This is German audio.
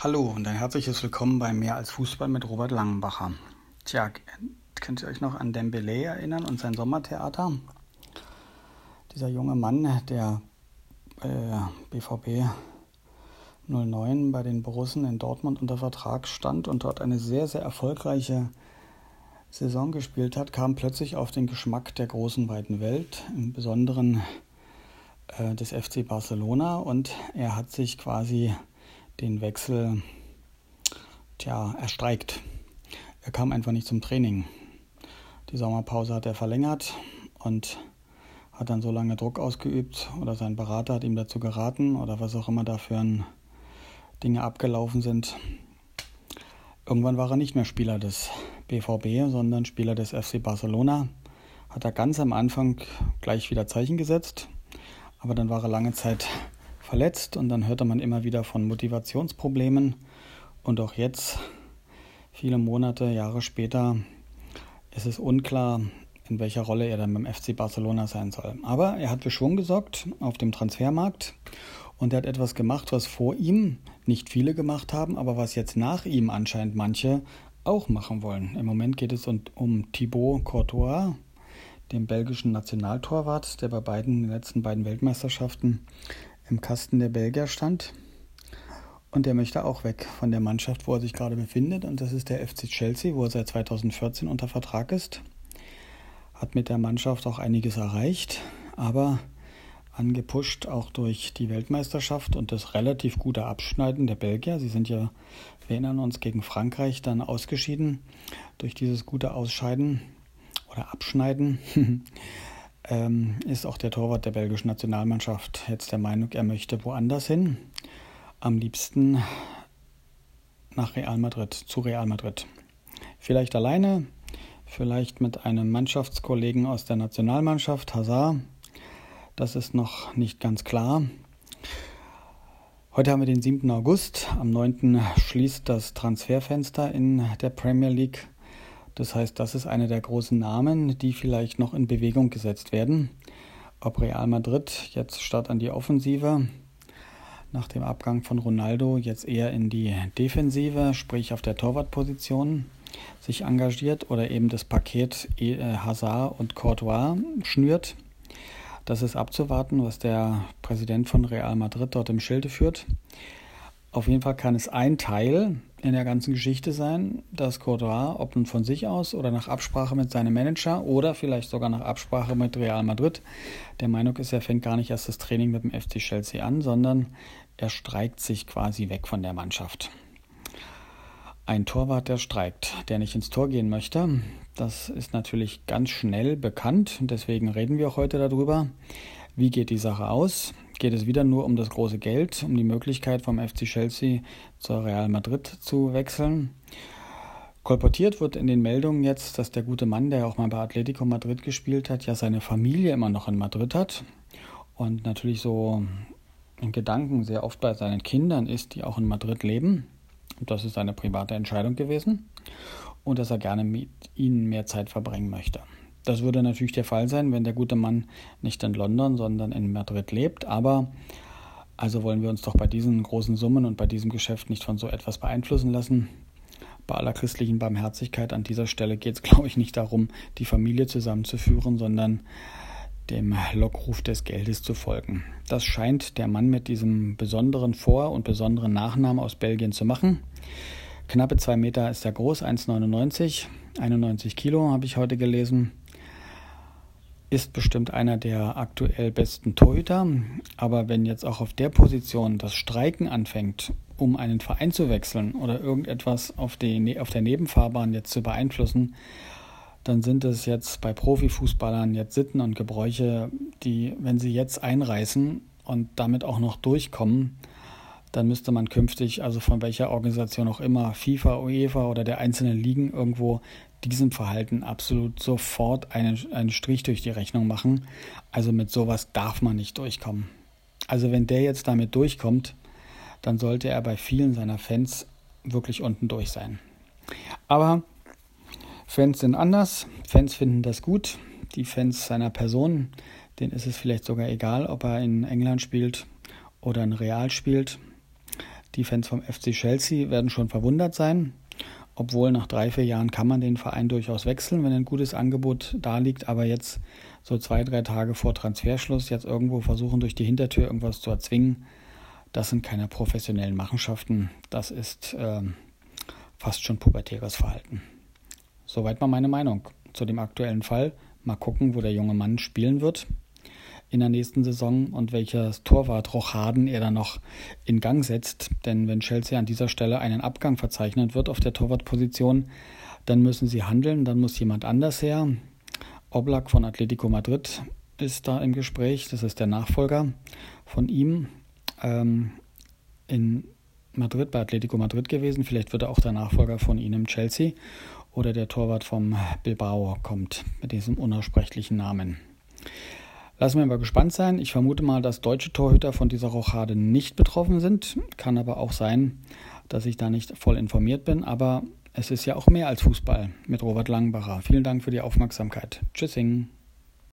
Hallo und ein herzliches Willkommen bei Mehr als Fußball mit Robert Langenbacher. Tja, könnt ihr euch noch an Dembele erinnern und sein Sommertheater? Dieser junge Mann, der äh, BVB 09 bei den Borussen in Dortmund unter Vertrag stand und dort eine sehr, sehr erfolgreiche Saison gespielt hat, kam plötzlich auf den Geschmack der großen weiten Welt, im Besonderen äh, des FC Barcelona und er hat sich quasi den Wechsel tja, erstreikt. Er kam einfach nicht zum Training. Die Sommerpause hat er verlängert und hat dann so lange Druck ausgeübt oder sein Berater hat ihm dazu geraten oder was auch immer dafür Dinge abgelaufen sind. Irgendwann war er nicht mehr Spieler des BVB, sondern Spieler des FC Barcelona. Hat er ganz am Anfang gleich wieder Zeichen gesetzt, aber dann war er lange Zeit verletzt und dann hörte man immer wieder von Motivationsproblemen und auch jetzt, viele Monate, Jahre später, ist es unklar, in welcher Rolle er dann beim FC Barcelona sein soll. Aber er hat für Schwung gesorgt auf dem Transfermarkt und er hat etwas gemacht, was vor ihm nicht viele gemacht haben, aber was jetzt nach ihm anscheinend manche auch machen wollen. Im Moment geht es um, Thibaut Courtois, dem belgischen Nationaltorwart, der bei beiden den letzten beiden Weltmeisterschaften im Kasten der Belgier stand. Und der möchte auch weg von der Mannschaft, wo er sich gerade befindet. Und das ist der FC Chelsea, wo er seit 2014 unter Vertrag ist. Hat mit der Mannschaft auch einiges erreicht, aber angepusht auch durch die Weltmeisterschaft und das relativ gute Abschneiden der Belgier. Sie sind ja, wir erinnern uns, gegen Frankreich dann ausgeschieden durch dieses gute Ausscheiden oder Abschneiden. ähm, ist auch der Torwart der belgischen Nationalmannschaft jetzt der Meinung, er möchte woanders hin. Am liebsten nach Real Madrid, zu Real Madrid. Vielleicht alleine, vielleicht mit einem Mannschaftskollegen aus der Nationalmannschaft, Hazard. Das ist noch nicht ganz klar. Heute haben wir den 7. August. Am 9. schließt das Transferfenster in der Premier League. Das heißt, das ist einer der großen Namen, die vielleicht noch in Bewegung gesetzt werden. Ob Real Madrid jetzt statt an die Offensive nach dem Abgang von Ronaldo jetzt eher in die Defensive, sprich auf der Torwartposition, sich engagiert oder eben das Paket äh, Hazard und Courtois schnürt. Das ist abzuwarten, was der Präsident von Real Madrid dort im Schilde führt. Auf jeden Fall kann es ein Teil in der ganzen Geschichte sein, dass Courtois, ob nun von sich aus oder nach Absprache mit seinem Manager oder vielleicht sogar nach Absprache mit Real Madrid, der Meinung ist, er fängt gar nicht erst das Training mit dem FC Chelsea an, sondern er streikt sich quasi weg von der Mannschaft. Ein Torwart, der streikt, der nicht ins Tor gehen möchte, das ist natürlich ganz schnell bekannt. Deswegen reden wir auch heute darüber. Wie geht die Sache aus? Geht es wieder nur um das große Geld, um die Möglichkeit vom FC Chelsea zur Real Madrid zu wechseln. Kolportiert wird in den Meldungen jetzt, dass der gute Mann, der auch mal bei Atletico Madrid gespielt hat, ja seine Familie immer noch in Madrid hat und natürlich so in Gedanken sehr oft bei seinen Kindern ist, die auch in Madrid leben. Das ist eine private Entscheidung gewesen und dass er gerne mit ihnen mehr Zeit verbringen möchte. Das würde natürlich der Fall sein, wenn der gute Mann nicht in London, sondern in Madrid lebt. Aber also wollen wir uns doch bei diesen großen Summen und bei diesem Geschäft nicht von so etwas beeinflussen lassen. Bei aller christlichen Barmherzigkeit an dieser Stelle geht es, glaube ich, nicht darum, die Familie zusammenzuführen, sondern dem Lockruf des Geldes zu folgen. Das scheint der Mann mit diesem besonderen Vor- und besonderen Nachnamen aus Belgien zu machen. Knappe zwei Meter ist er groß, 1,99, 91 Kilo habe ich heute gelesen ist bestimmt einer der aktuell besten Torhüter. Aber wenn jetzt auch auf der Position das Streiken anfängt, um einen Verein zu wechseln oder irgendetwas auf, die, ne-, auf der Nebenfahrbahn jetzt zu beeinflussen, dann sind es jetzt bei Profifußballern jetzt Sitten und Gebräuche, die, wenn sie jetzt einreißen und damit auch noch durchkommen, dann müsste man künftig, also von welcher Organisation auch immer, FIFA, UEFA oder der einzelnen Ligen irgendwo diesem Verhalten absolut sofort einen, einen Strich durch die Rechnung machen. Also mit sowas darf man nicht durchkommen. Also wenn der jetzt damit durchkommt, dann sollte er bei vielen seiner Fans wirklich unten durch sein. Aber Fans sind anders, Fans finden das gut. Die Fans seiner Person, denen ist es vielleicht sogar egal, ob er in England spielt oder in Real spielt. Die Fans vom FC Chelsea werden schon verwundert sein, obwohl nach drei, vier Jahren kann man den Verein durchaus wechseln, wenn ein gutes Angebot da liegt, aber jetzt so zwei, drei Tage vor Transferschluss jetzt irgendwo versuchen, durch die Hintertür irgendwas zu erzwingen, das sind keine professionellen Machenschaften, das ist äh, fast schon pubertäres Verhalten. Soweit mal meine Meinung zu dem aktuellen Fall. Mal gucken, wo der junge Mann spielen wird in der nächsten Saison und welches Torwart-Rochaden er dann noch in Gang setzt. Denn wenn Chelsea an dieser Stelle einen Abgang verzeichnet wird auf der Torwartposition, dann müssen sie handeln, dann muss jemand anders her. Oblak von Atletico Madrid ist da im Gespräch, das ist der Nachfolger von ihm ähm, in Madrid, bei Atletico Madrid gewesen. Vielleicht wird er auch der Nachfolger von ihnen im Chelsea oder der Torwart vom Bilbao kommt mit diesem unaussprechlichen Namen. Lassen wir mal gespannt sein. Ich vermute mal, dass deutsche Torhüter von dieser Rochade nicht betroffen sind. Kann aber auch sein, dass ich da nicht voll informiert bin. Aber es ist ja auch mehr als Fußball mit Robert Langbacher. Vielen Dank für die Aufmerksamkeit. Tschüssing.